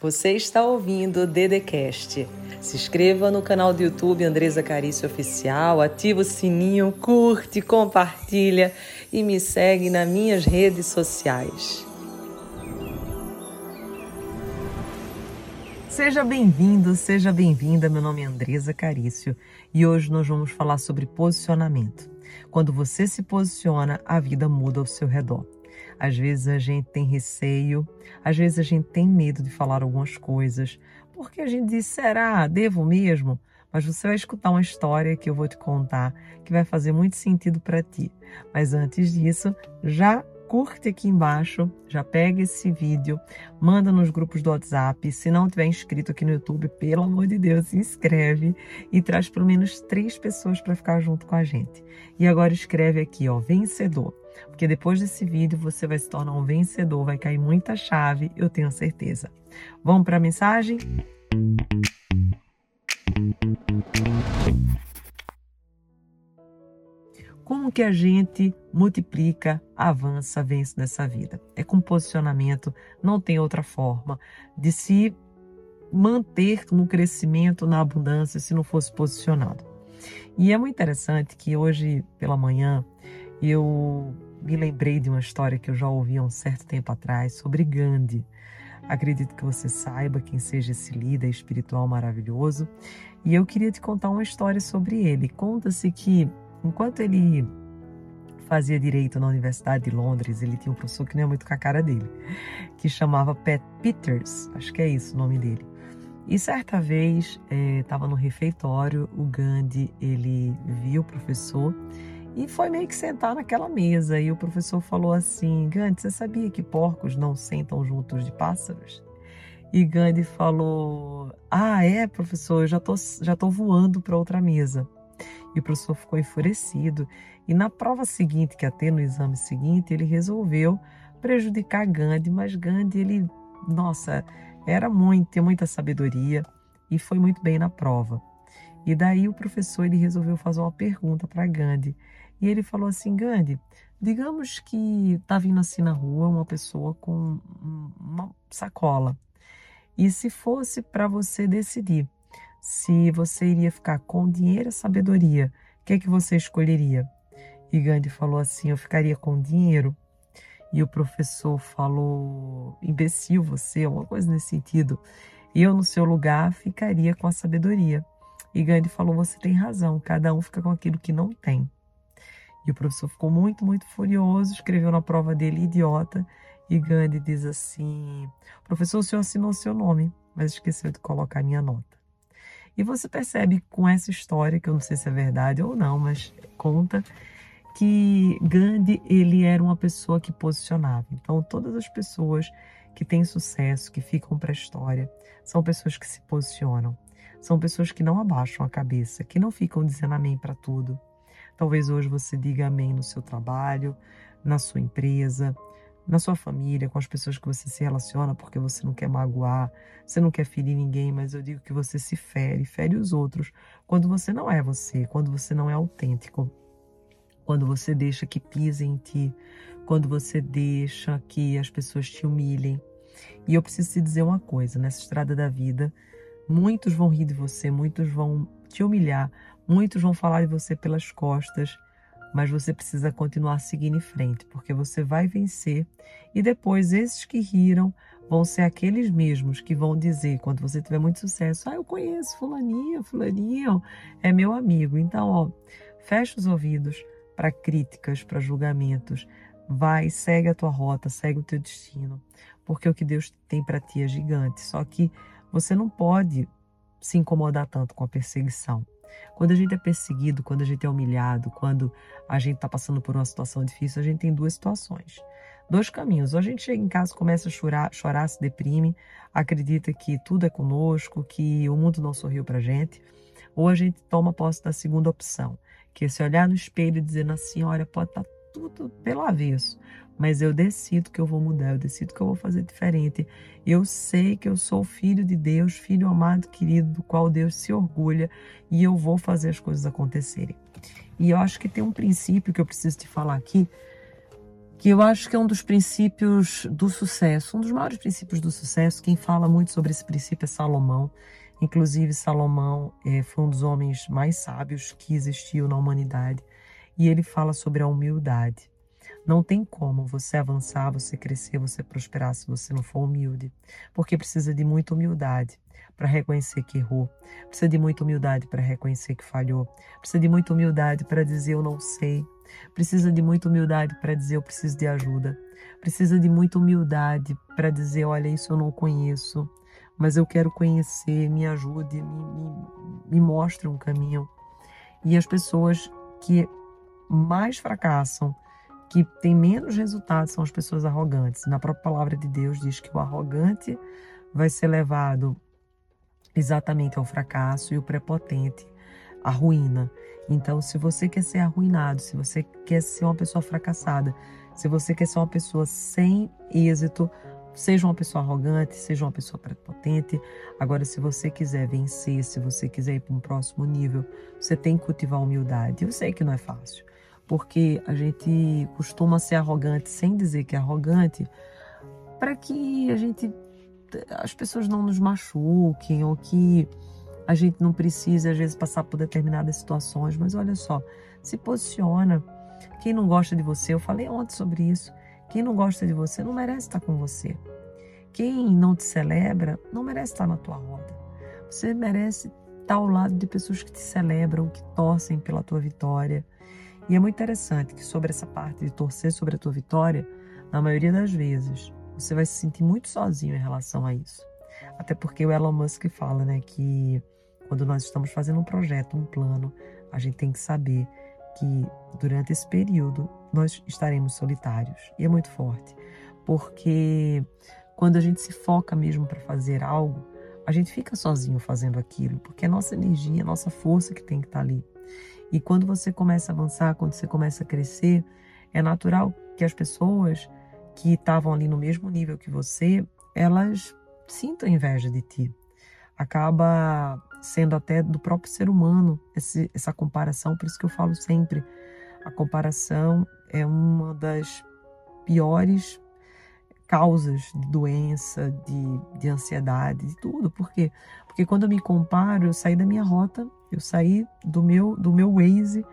Você está ouvindo o Dedecast. Se inscreva no canal do YouTube Andresa Carício Oficial, ativa o sininho, curte, compartilha e me segue nas minhas redes sociais. Seja bem-vindo, seja bem-vinda. Meu nome é Andresa Carício e hoje nós vamos falar sobre posicionamento. Quando você se posiciona, a vida muda ao seu redor. Às vezes a gente tem receio, às vezes a gente tem medo de falar algumas coisas, porque a gente diz: será? Devo mesmo? Mas você vai escutar uma história que eu vou te contar que vai fazer muito sentido para ti. Mas antes disso, já curte aqui embaixo, já pega esse vídeo, manda nos grupos do WhatsApp. Se não tiver inscrito aqui no YouTube, pelo amor de Deus, se inscreve e traz pelo menos três pessoas para ficar junto com a gente. E agora escreve aqui, ó, vencedor. Porque depois desse vídeo você vai se tornar um vencedor, vai cair muita chave, eu tenho certeza. Vamos para a mensagem? Como que a gente multiplica, avança, vence nessa vida? É com posicionamento, não tem outra forma de se manter no crescimento, na abundância, se não fosse posicionado. E é muito interessante que hoje pela manhã eu me lembrei de uma história que eu já ouvi há um certo tempo atrás sobre Gandhi. Acredito que você saiba quem seja esse líder espiritual maravilhoso. E eu queria te contar uma história sobre ele. Conta-se que Enquanto ele fazia direito na Universidade de Londres, ele tinha um professor que não é muito com a cara dele, que chamava Pat Peters, acho que é isso o nome dele. E certa vez estava é, no refeitório, o Gandhi ele viu o professor e foi meio que sentar naquela mesa. E o professor falou assim: Gandhi, você sabia que porcos não sentam juntos de pássaros? E Gandhi falou: Ah, é, professor, eu já tô, já tô voando para outra mesa. E o professor ficou enfurecido. E na prova seguinte, que ia ter no exame seguinte, ele resolveu prejudicar Gandhi, mas Gandhi, ele, nossa, era muito, tinha muita sabedoria e foi muito bem na prova. E daí o professor ele resolveu fazer uma pergunta para Gandhi. E ele falou assim: Gandhi, digamos que está vindo assim na rua uma pessoa com uma sacola. E se fosse para você decidir se você iria ficar com dinheiro ou sabedoria, o que é que você escolheria? E Gandhi falou assim: eu ficaria com dinheiro. E o professor falou: imbecil você, alguma coisa nesse sentido. Eu, no seu lugar, ficaria com a sabedoria. E Gandhi falou: você tem razão, cada um fica com aquilo que não tem. E o professor ficou muito, muito furioso, escreveu na prova dele idiota. E Gandhi diz assim: professor, o senhor assinou seu nome, mas esqueceu de colocar minha nota. E você percebe com essa história, que eu não sei se é verdade ou não, mas conta que Gandhi ele era uma pessoa que posicionava. Então todas as pessoas que têm sucesso, que ficam para a história, são pessoas que se posicionam. São pessoas que não abaixam a cabeça, que não ficam dizendo amém para tudo. Talvez hoje você diga amém no seu trabalho, na sua empresa, na sua família, com as pessoas que você se relaciona, porque você não quer magoar, você não quer ferir ninguém, mas eu digo que você se fere, fere os outros quando você não é você, quando você não é autêntico, quando você deixa que pisem em ti, quando você deixa que as pessoas te humilhem. E eu preciso te dizer uma coisa: nessa estrada da vida, muitos vão rir de você, muitos vão te humilhar, muitos vão falar de você pelas costas mas você precisa continuar seguindo em frente, porque você vai vencer e depois esses que riram vão ser aqueles mesmos que vão dizer, quando você tiver muito sucesso, ah, eu conheço fulaninho, fulaninho, é meu amigo. Então, ó, fecha os ouvidos para críticas, para julgamentos. Vai, segue a tua rota, segue o teu destino, porque o que Deus tem para ti é gigante. Só que você não pode se incomodar tanto com a perseguição. Quando a gente é perseguido, quando a gente é humilhado, quando a gente está passando por uma situação difícil, a gente tem duas situações. Dois caminhos. Ou a gente chega em casa, começa a chorar, chorar, se deprime, acredita que tudo é conosco, que o mundo não sorriu para gente. Ou a gente toma posse da segunda opção, que é se olhar no espelho e dizer assim, olha, pode estar tá tudo pelo avesso, mas eu decido que eu vou mudar, eu decido que eu vou fazer diferente. Eu sei que eu sou filho de Deus, filho amado, querido, do qual Deus se orgulha e eu vou fazer as coisas acontecerem. E eu acho que tem um princípio que eu preciso te falar aqui, que eu acho que é um dos princípios do sucesso, um dos maiores princípios do sucesso. Quem fala muito sobre esse princípio é Salomão. Inclusive, Salomão é, foi um dos homens mais sábios que existiu na humanidade e ele fala sobre a humildade. Não tem como você avançar, você crescer, você prosperar se você não for humilde, porque precisa de muita humildade para reconhecer que errou, precisa de muita humildade para reconhecer que falhou, precisa de muita humildade para dizer eu não sei, precisa de muita humildade para dizer eu preciso de ajuda, precisa de muita humildade para dizer olha isso eu não conheço, mas eu quero conhecer, me ajude, me, me, me mostre um caminho. E as pessoas que mais fracassam, que têm menos resultados, são as pessoas arrogantes. Na própria palavra de Deus diz que o arrogante vai ser levado exatamente ao fracasso e o prepotente à ruína. Então, se você quer ser arruinado, se você quer ser uma pessoa fracassada, se você quer ser uma pessoa sem êxito, seja uma pessoa arrogante, seja uma pessoa prepotente. Agora, se você quiser vencer, se você quiser ir para um próximo nível, você tem que cultivar humildade. Eu sei que não é fácil, porque a gente costuma ser arrogante sem dizer que é arrogante, para que a gente as pessoas não nos machuquem ou que a gente não precisa, às vezes, passar por determinadas situações. Mas olha só, se posiciona. Quem não gosta de você, eu falei ontem sobre isso. Quem não gosta de você não merece estar com você. Quem não te celebra não merece estar na tua roda. Você merece estar ao lado de pessoas que te celebram, que torcem pela tua vitória. E é muito interessante que sobre essa parte de torcer sobre a tua vitória, na maioria das vezes, você vai se sentir muito sozinho em relação a isso. Até porque o Elon Musk fala, né, que quando nós estamos fazendo um projeto, um plano, a gente tem que saber que durante esse período nós estaremos solitários. E é muito forte, porque quando a gente se foca mesmo para fazer algo, a gente fica sozinho fazendo aquilo, porque é nossa energia, nossa força que tem que estar tá ali. E quando você começa a avançar, quando você começa a crescer, é natural que as pessoas que estavam ali no mesmo nível que você, elas sintam inveja de ti. Acaba sendo até do próprio ser humano esse, essa comparação, por isso que eu falo sempre, a comparação é uma das piores causas de doença, de, de ansiedade, de tudo. Por quê? Porque quando eu me comparo, eu saí da minha rota, eu saí do meu, do meu Waze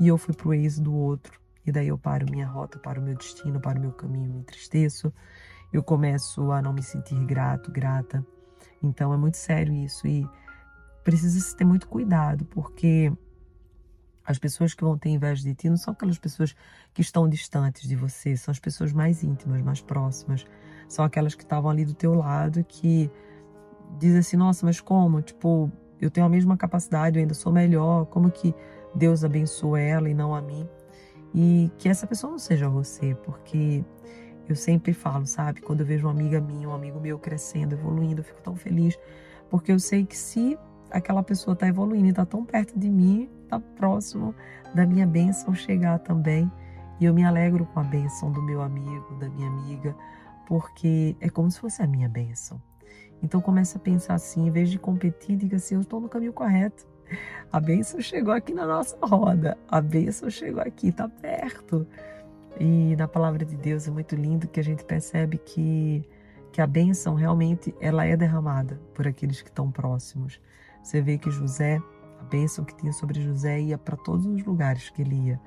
e eu fui para o Waze do outro. E daí eu paro minha rota, paro meu destino, paro meu caminho, me entristeço. Eu começo a não me sentir grato, grata. Então é muito sério isso e precisa se ter muito cuidado, porque as pessoas que vão ter inveja de ti não são aquelas pessoas que estão distantes de você, são as pessoas mais íntimas, mais próximas. São aquelas que estavam ali do teu lado que dizem assim: nossa, mas como? Tipo, eu tenho a mesma capacidade, eu ainda sou melhor, como que Deus abençoa ela e não a mim? E que essa pessoa não seja você, porque eu sempre falo, sabe? Quando eu vejo uma amiga minha, um amigo meu crescendo, evoluindo, eu fico tão feliz, porque eu sei que se aquela pessoa está evoluindo está tão perto de mim, está próximo da minha bênção chegar também. E eu me alegro com a bênção do meu amigo, da minha amiga, porque é como se fosse a minha bênção. Então comece a pensar assim, em vez de competir, diga assim, eu estou no caminho correto. A bênção chegou aqui na nossa roda. A bênção chegou aqui, está perto. E na palavra de Deus é muito lindo que a gente percebe que, que a bênção realmente ela é derramada por aqueles que estão próximos. Você vê que José, a bênção que tinha sobre José ia para todos os lugares que ele ia.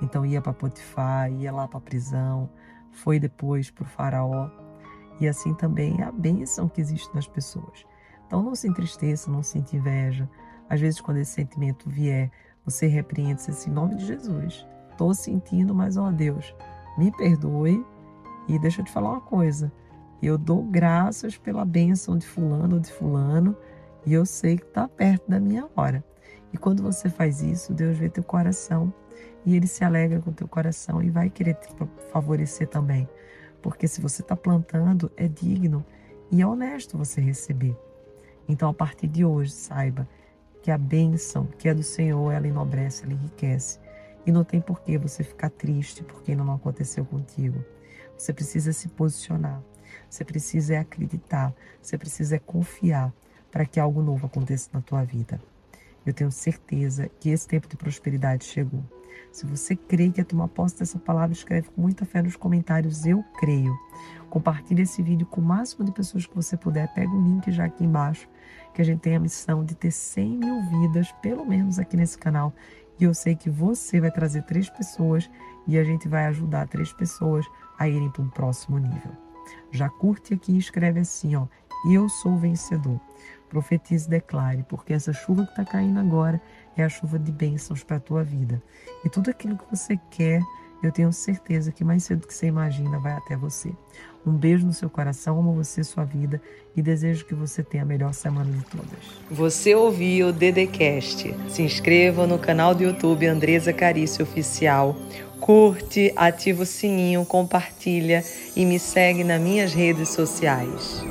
Então ia para Potifar, ia lá para a prisão, foi depois para o faraó. E assim também a bênção que existe nas pessoas. Então não se entristeça, não sinta inveja, às vezes, quando esse sentimento vier, você repreende-se assim, em nome de Jesus. Estou sentindo, mas ó Deus, me perdoe e deixa eu te falar uma coisa. Eu dou graças pela bênção de fulano ou de fulano e eu sei que está perto da minha hora. E quando você faz isso, Deus vê teu coração e ele se alegra com teu coração e vai querer te favorecer também. Porque se você está plantando, é digno e é honesto você receber. Então, a partir de hoje, saiba que a bênção que é do Senhor, ela enobrece, ela enriquece. E não tem por que você ficar triste porque não aconteceu contigo. Você precisa se posicionar. Você precisa é acreditar. Você precisa é confiar para que algo novo aconteça na tua vida. Eu tenho certeza que esse tempo de prosperidade chegou. Se você crê que é tomar posse dessa palavra, escreve com muita fé nos comentários. Eu creio. Compartilhe esse vídeo com o máximo de pessoas que você puder. Pega o link já aqui embaixo, que a gente tem a missão de ter 100 mil vidas, pelo menos aqui nesse canal. E eu sei que você vai trazer três pessoas e a gente vai ajudar três pessoas a irem para um próximo nível. Já curte aqui e escreve assim, ó. Eu sou vencedor. Profetize e declare, porque essa chuva que está caindo agora é a chuva de bênçãos para a tua vida. E tudo aquilo que você quer, eu tenho certeza que mais cedo que você imagina vai até você. Um beijo no seu coração, amo você, sua vida e desejo que você tenha a melhor semana de todas. Você ouviu o Dedecast. Se inscreva no canal do YouTube Andresa Carício Oficial. Curte, ativa o sininho, compartilha e me segue nas minhas redes sociais.